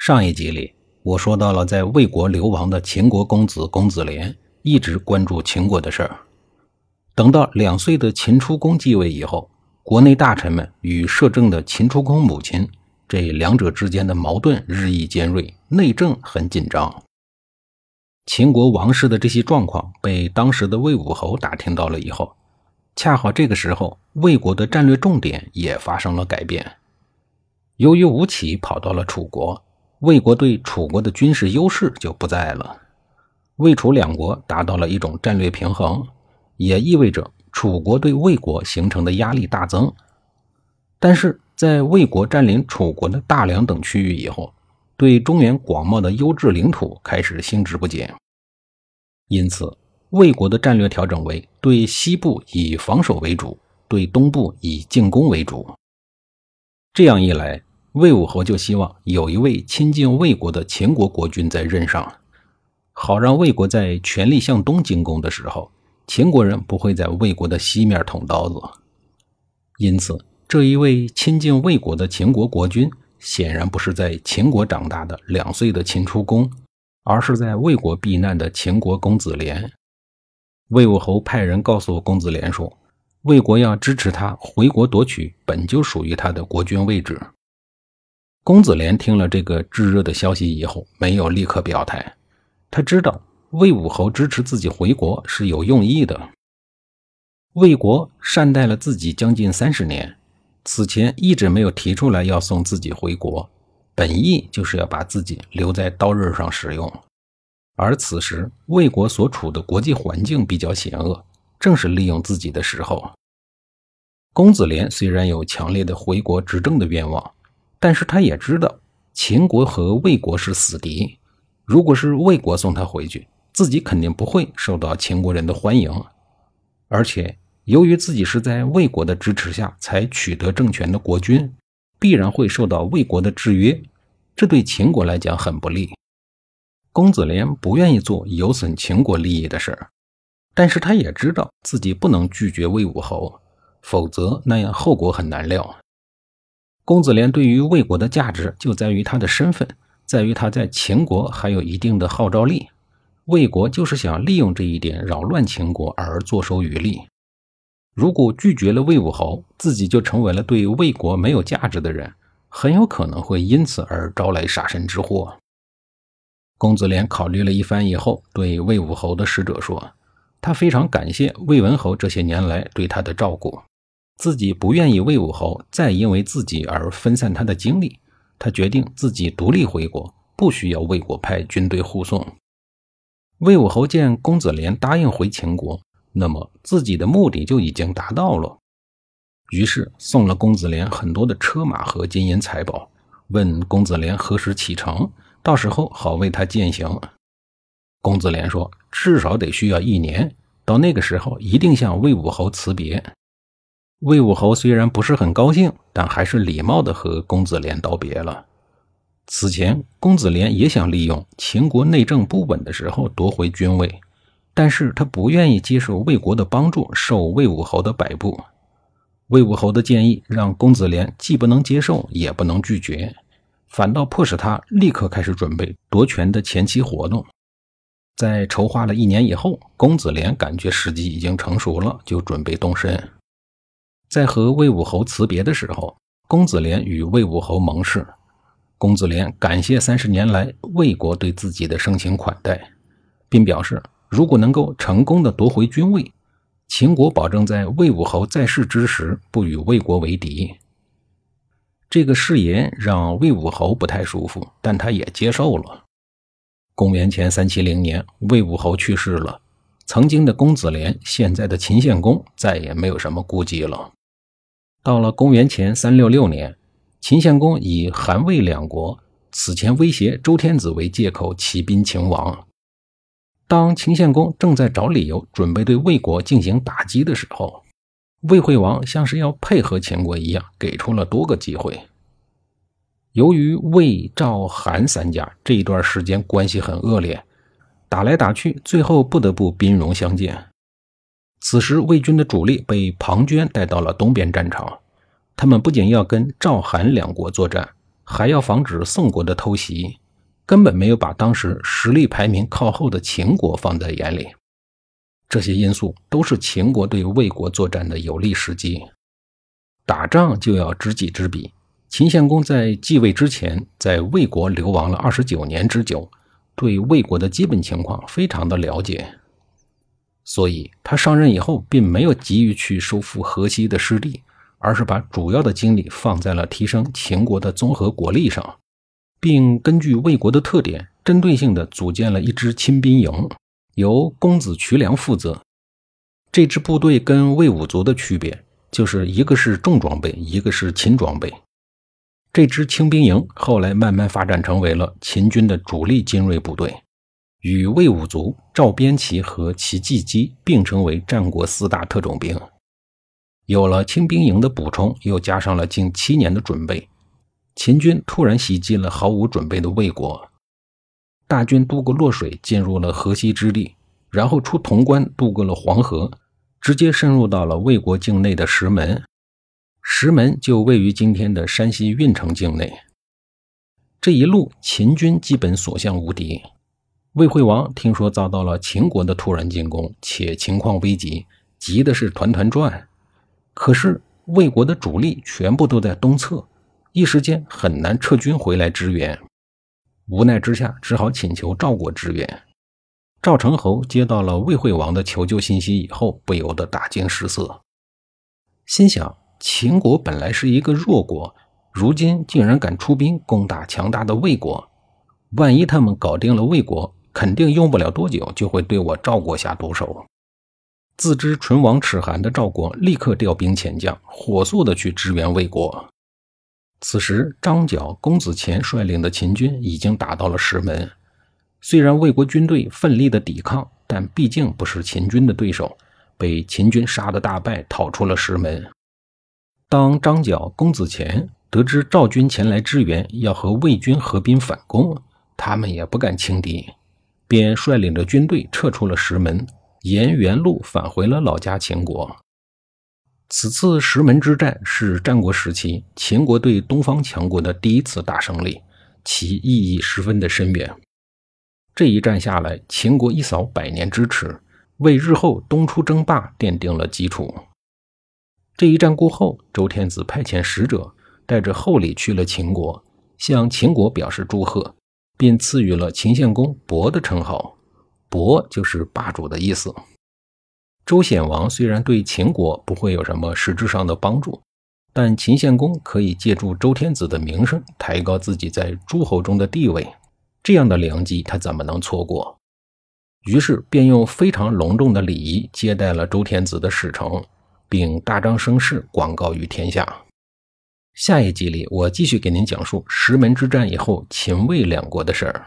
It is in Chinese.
上一集里，我说到了在魏国流亡的秦国公子公子连一直关注秦国的事儿。等到两岁的秦出公继位以后，国内大臣们与摄政的秦出公母亲这两者之间的矛盾日益尖锐，内政很紧张。秦国王室的这些状况被当时的魏武侯打听到了以后，恰好这个时候，魏国的战略重点也发生了改变。由于吴起跑到了楚国。魏国对楚国的军事优势就不在了，魏楚两国达到了一种战略平衡，也意味着楚国对魏国形成的压力大增。但是在魏国占领楚国的大梁等区域以后，对中原广袤的优质领土开始兴致不减，因此魏国的战略调整为对西部以防守为主，对东部以进攻为主。这样一来。魏武侯就希望有一位亲近魏国的秦国国君在任上，好让魏国在全力向东进攻的时候，秦国人不会在魏国的西面捅刀子。因此，这一位亲近魏国的秦国国君，显然不是在秦国长大的两岁的秦出公，而是在魏国避难的秦国公子连。魏武侯派人告诉公子连说，魏国要支持他回国夺取本就属于他的国君位置。公子连听了这个炙热的消息以后，没有立刻表态。他知道魏武侯支持自己回国是有用意的。魏国善待了自己将近三十年，此前一直没有提出来要送自己回国，本意就是要把自己留在刀刃上使用。而此时魏国所处的国际环境比较险恶，正是利用自己的时候。公子连虽然有强烈的回国执政的愿望。但是他也知道秦国和魏国是死敌，如果是魏国送他回去，自己肯定不会受到秦国人的欢迎。而且由于自己是在魏国的支持下才取得政权的国君，必然会受到魏国的制约，这对秦国来讲很不利。公子连不愿意做有损秦国利益的事儿，但是他也知道自己不能拒绝魏武侯，否则那样后果很难料。公子连对于魏国的价值就在于他的身份，在于他在秦国还有一定的号召力。魏国就是想利用这一点扰乱秦国而坐收渔利。如果拒绝了魏武侯，自己就成为了对魏国没有价值的人，很有可能会因此而招来杀身之祸。公子连考虑了一番以后，对魏武侯的使者说：“他非常感谢魏文侯这些年来对他的照顾。”自己不愿意魏武侯再因为自己而分散他的精力，他决定自己独立回国，不需要魏国派军队护送。魏武侯见公子连答应回秦国，那么自己的目的就已经达到了，于是送了公子连很多的车马和金银财宝，问公子连何时启程，到时候好为他践行。公子连说：“至少得需要一年，到那个时候一定向魏武侯辞别。”魏武侯虽然不是很高兴，但还是礼貌地和公子连道别了。此前，公子连也想利用秦国内政不稳的时候夺回君位，但是他不愿意接受魏国的帮助，受魏武侯的摆布。魏武侯的建议让公子连既不能接受，也不能拒绝，反倒迫使他立刻开始准备夺权的前期活动。在筹划了一年以后，公子连感觉时机已经成熟了，就准备动身。在和魏武侯辞别的时候，公子连与魏武侯盟誓。公子连感谢三十年来魏国对自己的盛情款待，并表示如果能够成功的夺回君位，秦国保证在魏武侯在世之时不与魏国为敌。这个誓言让魏武侯不太舒服，但他也接受了。公元前三七零年，魏武侯去世了，曾经的公子连，现在的秦献公，再也没有什么顾忌了。到了公元前三六六年，秦献公以韩魏两国此前威胁周天子为借口起兵秦王。当秦献公正在找理由准备对魏国进行打击的时候，魏惠王像是要配合秦国一样，给出了多个机会。由于魏、赵、韩三家这一段时间关系很恶劣，打来打去，最后不得不兵戎相见。此时，魏军的主力被庞涓带到了东边战场，他们不仅要跟赵、韩两国作战，还要防止宋国的偷袭，根本没有把当时实力排名靠后的秦国放在眼里。这些因素都是秦国对魏国作战的有利时机。打仗就要知己知彼。秦献公在继位之前，在魏国流亡了二十九年之久，对魏国的基本情况非常的了解，所以他上任以后，并没有急于去收复河西的失地，而是把主要的精力放在了提升秦国的综合国力上，并根据魏国的特点，针对性的组建了一支亲兵营，由公子渠梁负责。这支部队跟魏武卒的区别，就是一个是重装备，一个是轻装备。这支轻兵营后来慢慢发展成为了秦军的主力精锐部队，与魏武卒、赵边骑和齐季基并称为战国四大特种兵。有了轻兵营的补充，又加上了近七年的准备，秦军突然袭击了毫无准备的魏国。大军渡过洛水，进入了河西之地，然后出潼关，渡过了黄河，直接深入到了魏国境内的石门。石门就位于今天的山西运城境内。这一路秦军基本所向无敌。魏惠王听说遭到了秦国的突然进攻，且情况危急，急的是团团转。可是魏国的主力全部都在东侧，一时间很难撤军回来支援。无奈之下，只好请求赵国支援。赵成侯接到了魏惠王的求救信息以后，不由得大惊失色，心想。秦国本来是一个弱国，如今竟然敢出兵攻打强大的魏国。万一他们搞定了魏国，肯定用不了多久就会对我赵国下毒手。自知唇亡齿寒的赵国立刻调兵遣将，火速的去支援魏国。此时，张角、公子虔率领的秦军已经打到了石门。虽然魏国军队奋力的抵抗，但毕竟不是秦军的对手，被秦军杀得大败，逃出了石门。当张角、公子虔得知赵军前来支援，要和魏军合兵反攻，他们也不敢轻敌，便率领着军队撤出了石门，沿原路返回了老家秦国。此次石门之战是战国时期秦国对东方强国的第一次大胜利，其意义十分的深远。这一战下来，秦国一扫百年之耻，为日后东出争霸奠定了基础。这一战过后，周天子派遣使者带着厚礼去了秦国，向秦国表示祝贺，并赐予了秦献公“伯”的称号。伯就是霸主的意思。周显王虽然对秦国不会有什么实质上的帮助，但秦献公可以借助周天子的名声，抬高自己在诸侯中的地位。这样的良机，他怎么能错过？于是便用非常隆重的礼仪接待了周天子的使臣。并大张声势广告于天下。下一集里，我继续给您讲述石门之战以后秦魏两国的事儿。